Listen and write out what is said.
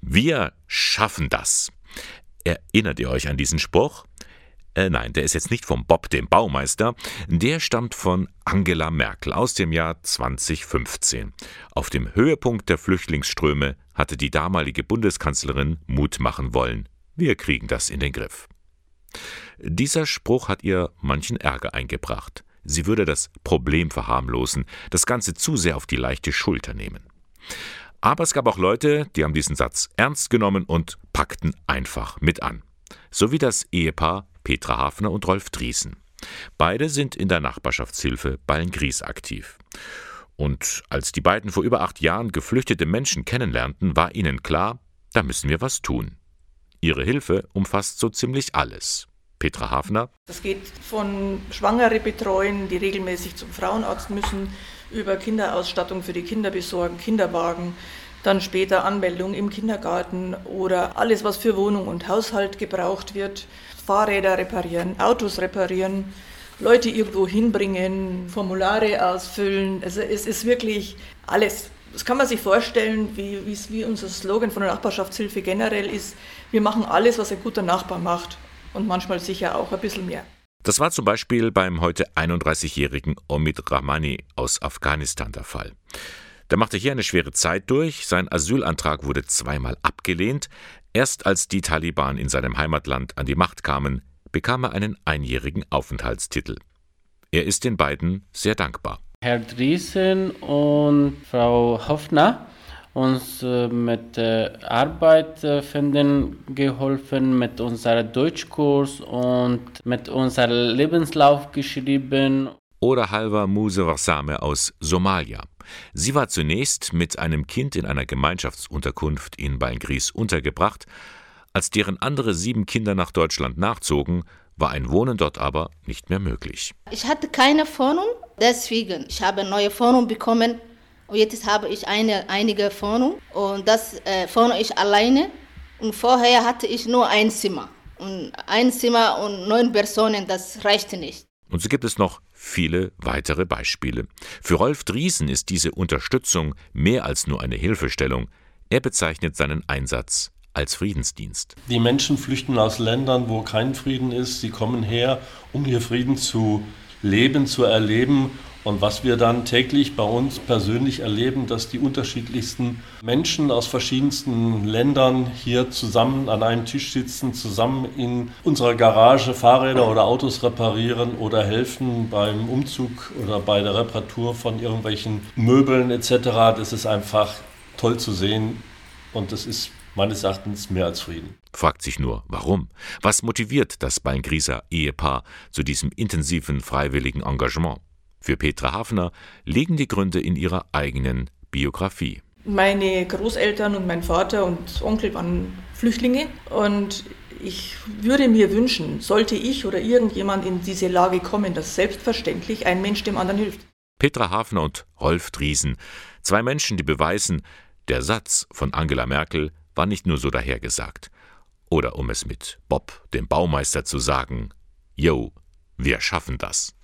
Wir schaffen das. Erinnert ihr euch an diesen Spruch? Äh, nein, der ist jetzt nicht vom Bob, dem Baumeister, der stammt von Angela Merkel aus dem Jahr 2015. Auf dem Höhepunkt der Flüchtlingsströme hatte die damalige Bundeskanzlerin Mut machen wollen. Wir kriegen das in den Griff. Dieser Spruch hat ihr manchen Ärger eingebracht. Sie würde das Problem verharmlosen, das Ganze zu sehr auf die leichte Schulter nehmen. Aber es gab auch Leute, die haben diesen Satz ernst genommen und packten einfach mit an. So wie das Ehepaar Petra Hafner und Rolf Driesen. Beide sind in der Nachbarschaftshilfe Ballengries aktiv. Und als die beiden vor über acht Jahren geflüchtete Menschen kennenlernten, war ihnen klar, da müssen wir was tun. Ihre Hilfe umfasst so ziemlich alles. Petra Hafner. Das geht von Schwangere betreuen, die regelmäßig zum Frauenarzt müssen, über Kinderausstattung für die Kinder besorgen, Kinderwagen, dann später Anmeldung im Kindergarten oder alles, was für Wohnung und Haushalt gebraucht wird, Fahrräder reparieren, Autos reparieren, Leute irgendwo hinbringen, Formulare ausfüllen. Also es ist wirklich alles. Das kann man sich vorstellen, wie, wie unser Slogan von der Nachbarschaftshilfe generell ist. Wir machen alles, was ein guter Nachbar macht und manchmal sicher auch ein bisschen mehr. Das war zum Beispiel beim heute 31-jährigen Omid Rahmani aus Afghanistan der Fall. Der machte hier eine schwere Zeit durch, sein Asylantrag wurde zweimal abgelehnt, erst als die Taliban in seinem Heimatland an die Macht kamen, bekam er einen einjährigen Aufenthaltstitel. Er ist den beiden sehr dankbar. Herr Driesen und Frau Hoffner uns äh, mit Arbeit äh, finden geholfen, mit unserem Deutschkurs und mit unserem Lebenslauf geschrieben. Oder Halva Muse Warsame aus Somalia. Sie war zunächst mit einem Kind in einer Gemeinschaftsunterkunft in Balgries untergebracht. Als deren andere sieben Kinder nach Deutschland nachzogen, war ein Wohnen dort aber nicht mehr möglich. Ich hatte keine Wohnung, deswegen ich habe eine neue Wohnung bekommen und jetzt habe ich eine einige Wohnung und das äh, wohne ich alleine und vorher hatte ich nur ein Zimmer und ein Zimmer und neun Personen, das reichte nicht. Und so gibt es noch viele weitere Beispiele. Für Rolf Driesen ist diese Unterstützung mehr als nur eine Hilfestellung. Er bezeichnet seinen Einsatz als Friedensdienst. Die Menschen flüchten aus Ländern, wo kein Frieden ist. Sie kommen her, um hier Frieden zu leben, zu erleben und was wir dann täglich bei uns persönlich erleben, dass die unterschiedlichsten Menschen aus verschiedensten Ländern hier zusammen an einem Tisch sitzen, zusammen in unserer Garage Fahrräder oder Autos reparieren oder helfen beim Umzug oder bei der Reparatur von irgendwelchen Möbeln etc. Das ist einfach toll zu sehen und das ist meines Erachtens mehr als Frieden. Fragt sich nur, warum? Was motiviert das Beingrieser Ehepaar zu diesem intensiven freiwilligen Engagement? Für Petra Hafner liegen die Gründe in ihrer eigenen Biografie. Meine Großeltern und mein Vater und Onkel waren Flüchtlinge und ich würde mir wünschen, sollte ich oder irgendjemand in diese Lage kommen, dass selbstverständlich ein Mensch dem anderen hilft. Petra Hafner und Rolf Driesen, zwei Menschen, die beweisen, der Satz von Angela Merkel war nicht nur so dahergesagt. Oder um es mit Bob, dem Baumeister, zu sagen, Yo, wir schaffen das.